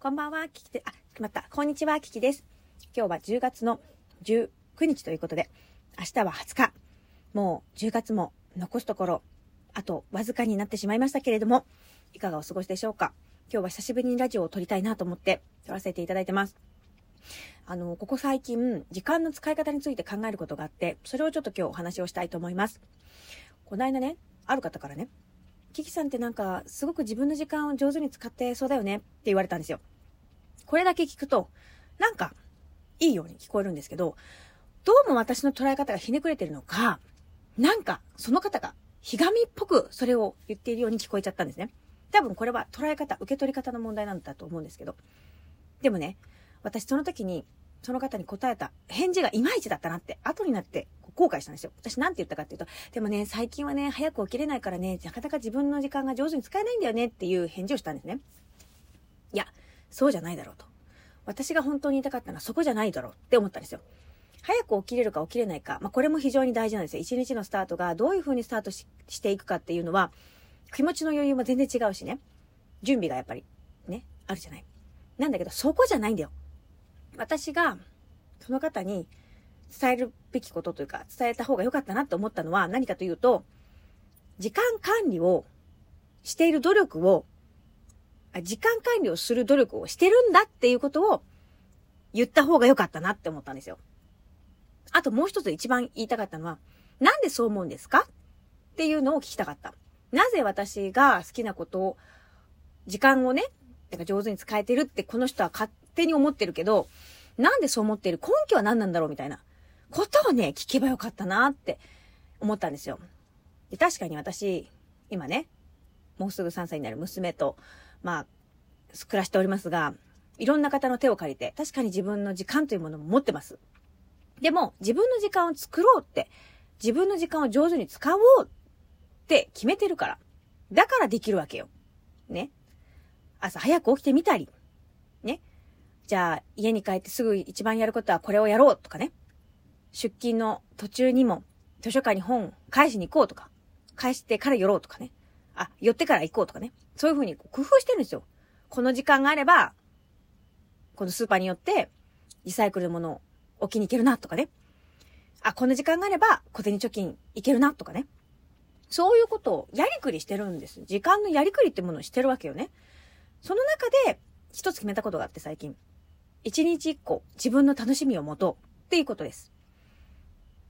こんばんは、キキで、あ、決まった。こんにちは、キキです。今日は10月の19日ということで、明日は20日。もう10月も残すところ、あとわずかになってしまいましたけれども、いかがお過ごしでしょうか今日は久しぶりにラジオを撮りたいなと思って撮らせていただいてます。あの、ここ最近、時間の使い方について考えることがあって、それをちょっと今日お話をしたいと思います。この間ね、ある方からね、キキさんってなんか、すごく自分の時間を上手に使ってそうだよねって言われたんですよ。これだけ聞くと、なんか、いいように聞こえるんですけど、どうも私の捉え方がひねくれてるのか、なんか、その方が、ひがみっぽくそれを言っているように聞こえちゃったんですね。多分これは捉え方、受け取り方の問題なんだと思うんですけど。でもね、私その時に、その方に答えた返事がいまいちだったなって、後になって後悔したんですよ。私なんて言ったかっていうと、でもね、最近はね、早く起きれないからね、なかなか自分の時間が上手に使えないんだよねっていう返事をしたんですね。いや、そうじゃないだろうと。私が本当に言いたかったのはそこじゃないだろうって思ったんですよ。早く起きれるか起きれないか。まあ、これも非常に大事なんですよ。一日のスタートがどういう風にスタートしていくかっていうのは、気持ちの余裕も全然違うしね。準備がやっぱり、ね、あるじゃない。なんだけど、そこじゃないんだよ。私が、その方に伝えるべきことというか、伝えた方が良かったなと思ったのは何かというと、時間管理をしている努力を、時間管理をする努力をしてるんだっていうことを言った方が良かったなって思ったんですよ。あともう一つ一番言いたかったのは、なんでそう思うんですか？っていうのを聞きたかった。なぜ私が好きなことを、時間をね、だか上手に使えてるってこの人は勝手に思ってるけど、なんでそう思ってる？根拠は何なんだろう？みたいなことをね、聞けばよかったなって思ったんですよ。で確かに私、今ね、もうすぐ3歳になる娘と、まあ、暮らしておりますが、いろんな方の手を借りて、確かに自分の時間というものも持ってます。でも、自分の時間を作ろうって、自分の時間を上手に使おうって決めてるから。だからできるわけよ。ね。朝早く起きてみたり。ね。じゃあ、家に帰ってすぐ一番やることはこれをやろうとかね。出勤の途中にも図書館に本返しに行こうとか。返してから寄ろうとかね。あ、寄ってから行こうとかね。そういうふうに工夫してるんですよ。この時間があれば、このスーパーによって、リサイクルのものを置きに行けるなとかね。あ、この時間があれば、小銭貯金行けるなとかね。そういうことをやりくりしてるんです。時間のやりくりってものをしてるわけよね。その中で、一つ決めたことがあって最近。一日一個自分の楽しみを持とうっていうことです。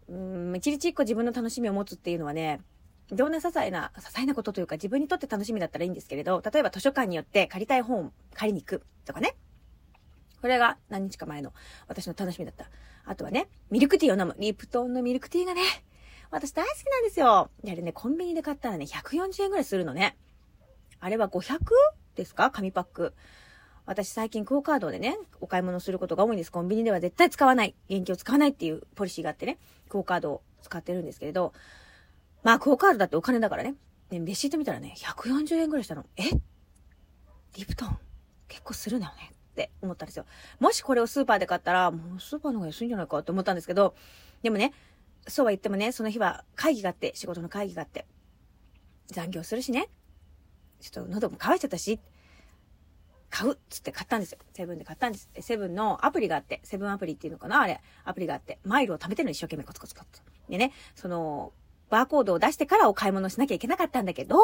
うん、一日一個自分の楽しみを持つっていうのはね、どんな些細な、些細なことというか自分にとって楽しみだったらいいんですけれど、例えば図書館によって借りたい本を借りに行くとかね。これが何日か前の私の楽しみだった。あとはね、ミルクティーを飲む。リプトンのミルクティーがね、私大好きなんですよ。で、あれね、コンビニで買ったらね、140円ぐらいするのね。あれは500ですか？紙パック。私最近クオカードでね、お買い物することが多いんです。コンビニでは絶対使わない。現金を使わないっていうポリシーがあってね、クオカードを使ってるんですけれど、まあクオカードだってお金だからね。で、レシート見たらね、140円ぐらいしたの。え？リプトン？結構するんだよねって思ったんですよ。もしこれをスーパーで買ったら、もうスーパーの方が安いんじゃないかって思ったんですけど、でもね、そうは言ってもね、その日は会議があって、仕事の会議があって、残業するしね、ちょっと喉も乾いちゃったし、買うっつって買ったんですよ。セブンで買ったんです。セブンのアプリがあって、セブンアプリっていうのかな？あれ、アプリがあって、マイルを貯めてるの一生懸命コツコツコツ。でね、その、バーコードを出してからお買い物しなきゃいけなかったんだけど、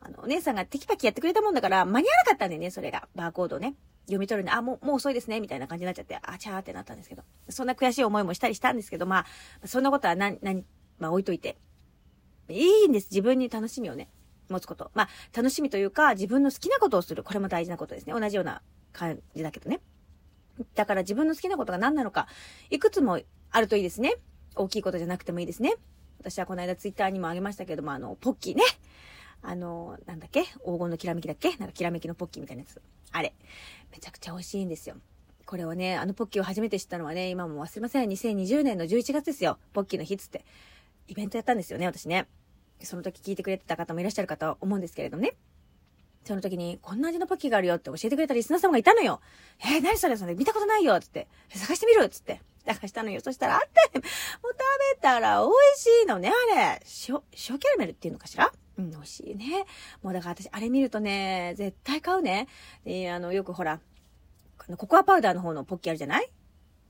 あの、お姉さんがテキパキやってくれたもんだから、間に合わなかったんだよね、それが。バーコードをね。読み取るね。あ、もう、もう遅いですね、みたいな感じになっちゃって、あちゃーってなったんですけど。そんな悔しい思いもしたりしたんですけど、まあ、そんなことは何、何、まあ置いといて。いいんです。自分に楽しみをね、持つこと。まあ、楽しみというか、自分の好きなことをする。これも大事なことですね。同じような感じだけどね。だから自分の好きなことが何なのか、いくつもあるといいですね。大きいことじゃなくてもいいですね。私はこの間ツイッターにもあげましたけども、あの、ポッキーね。あの、なんだっけ？黄金のきらめきだっけ？なんかきらめきのポッキーみたいなやつ。あれ。めちゃくちゃ美味しいんですよ。これをね、あのポッキーを初めて知ったのはね、今も忘れません。2020年の11月ですよ。ポッキーの日つって。イベントやったんですよね、私ね。その時聞いてくれてた方もいらっしゃるかと思うんですけれどね。その時に、こんな味のポッキーがあるよって教えてくれたリスナーさんがいたのよ。えー、何それそれ見たことないよつって。探してみるつって。探したのよ。そしたらあったもう食べたら美味しいのね、あれ。塩、塩キャラメルっていうのかしら？うん、美味しいね。もうだから私、あれ見るとね、絶対買うね。で、あの、よくほら、の、ココアパウダーの方のポッキーあるじゃない？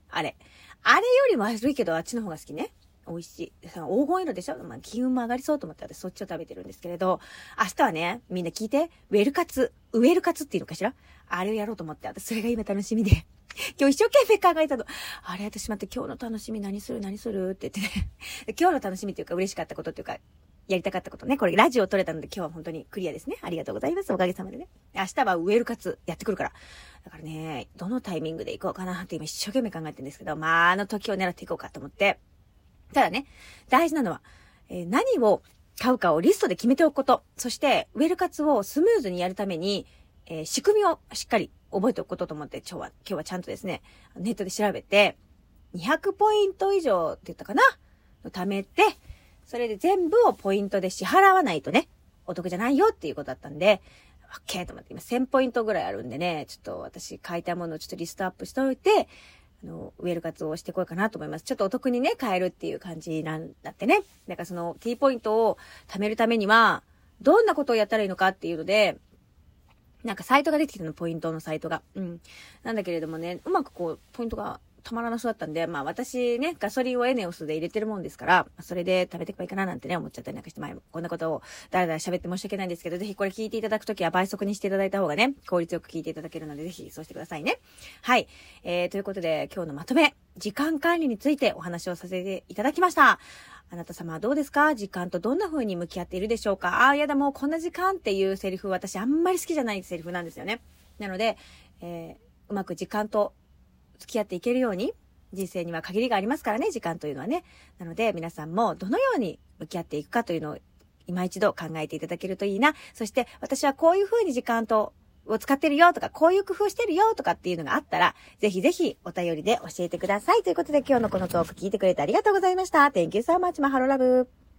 あれ。あれよりも悪いけど、あっちの方が好きね。美味しい。黄金色でしょ？まあ、気運も上がりそうと思って私そっちを食べてるんですけれど、明日はね、みんな聞いて、ウェルカツ、ウェルカツっていうのかしら？あれをやろうと思って、私それが今楽しみで。今日一生懸命考えたの。あれ、私待って、今日の楽しみ何する？何する？って言ってね。今日の楽しみっていうか嬉しかったことっていうか、やりたかったことね。これラジオ撮れたので今日は本当にクリアですね。ありがとうございます。おかげさまでね。明日はウェルカツやってくるから。だからね、どのタイミングで行こうかなって今一生懸命考えてるんですけど、まあ、あの時を狙っていこうかと思って。ただね、大事なのは、えー、何を買うかをリストで決めておくこと。そして、ウェルカツをスムーズにやるために、えー、仕組みをしっかり覚えておくことと思って、今日は、今日はちゃんとですね、ネットで調べて、200ポイント以上って言ったかな？の貯めて、それで全部をポイントで支払わないとね、お得じゃないよっていうことだったんで、オッケーと思って、今1000ポイントぐらいあるんでね、ちょっと私買いたいものをちょっとリストアップしておいて、あの、ウェル活をしてこようかなと思います。ちょっとお得にね、買えるっていう感じなんだってね。なんかその T ポイントを貯めるためには、どんなことをやったらいいのかっていうので、なんかサイトができてたの、ポイントのサイトが。うん。なんだけれどもね、うまくこう、ポイントがたまらなそうだったんで、まあ私ね、ガソリンをエネオスで入れてるもんですから、それで食べていけばいいかななんてね、思っちゃったりなんかして、前もこんなことをだらだら喋って申し訳ないんですけど、ぜひこれ聞いていただくときは倍速にしていただいた方がね、効率よく聞いていただけるので、ぜひそうしてくださいね。はい。えー、ということで、今日のまとめ、時間管理についてお話をさせていただきました。あなた様はどうですか？時間とどんな風に向き合っているでしょうか？ああ、やだ、もうこんな時間っていうセリフ、私あんまり好きじゃないセリフなんですよね。なので、えー、うまく時間と付き合っていけるように、人生には限りがありますからね、時間というのはね。なので、皆さんもどのように向き合っていくかというのを今一度考えていただけるといいな。そして、私はこういう風に時間とを使ってるよとか、こういう工夫してるよとかっていうのがあったら、ぜひぜひお便りで教えてください。ということで今日のこのトーク聞いてくれてありがとうございました。Thank you so much, マハロラブ。